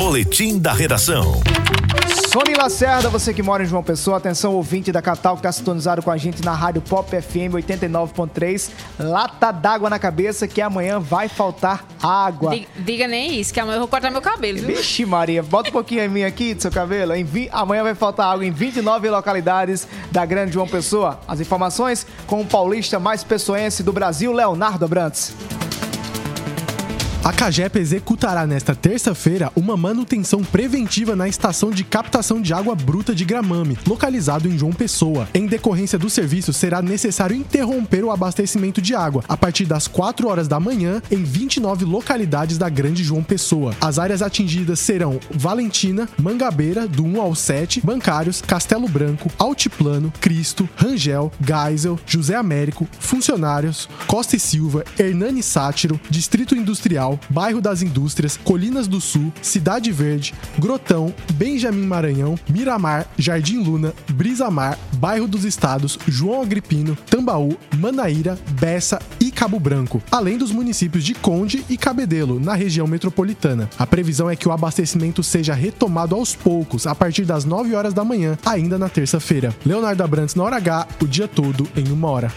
Boletim da Redação. Sony Lacerda, você que mora em João Pessoa, atenção ouvinte da Catal que está sintonizado com a gente na Rádio Pop FM 89.3. Lata d'água na cabeça que amanhã vai faltar água. Diga, diga nem isso, que amanhã eu vou cortar meu cabelo, viu? Vixe Maria, bota um pouquinho em mim aqui do seu cabelo. Em vi... Amanhã vai faltar água em 29 localidades da Grande João Pessoa. As informações com o paulista mais pessoense do Brasil, Leonardo Abrantes. A CAGEP executará nesta terça-feira uma manutenção preventiva na estação de captação de água bruta de Gramame, localizado em João Pessoa. Em decorrência do serviço, será necessário interromper o abastecimento de água a partir das 4 horas da manhã em 29 localidades da Grande João Pessoa. As áreas atingidas serão Valentina, Mangabeira, do 1 ao 7, Bancários, Castelo Branco, Altiplano, Cristo, Rangel, Geisel, José Américo, Funcionários, Costa e Silva, Hernani Sátiro, Distrito Industrial, Bairro das Indústrias, Colinas do Sul, Cidade Verde, Grotão, Benjamin Maranhão, Miramar, Jardim Luna, Brisa Mar, Bairro dos Estados, João Agripino, Tambaú, Manaíra, Bessa e Cabo Branco, além dos municípios de Conde e Cabedelo, na região metropolitana. A previsão é que o abastecimento seja retomado aos poucos, a partir das 9 horas da manhã, ainda na terça-feira. Leonardo Abrantes na hora H, o dia todo em uma hora.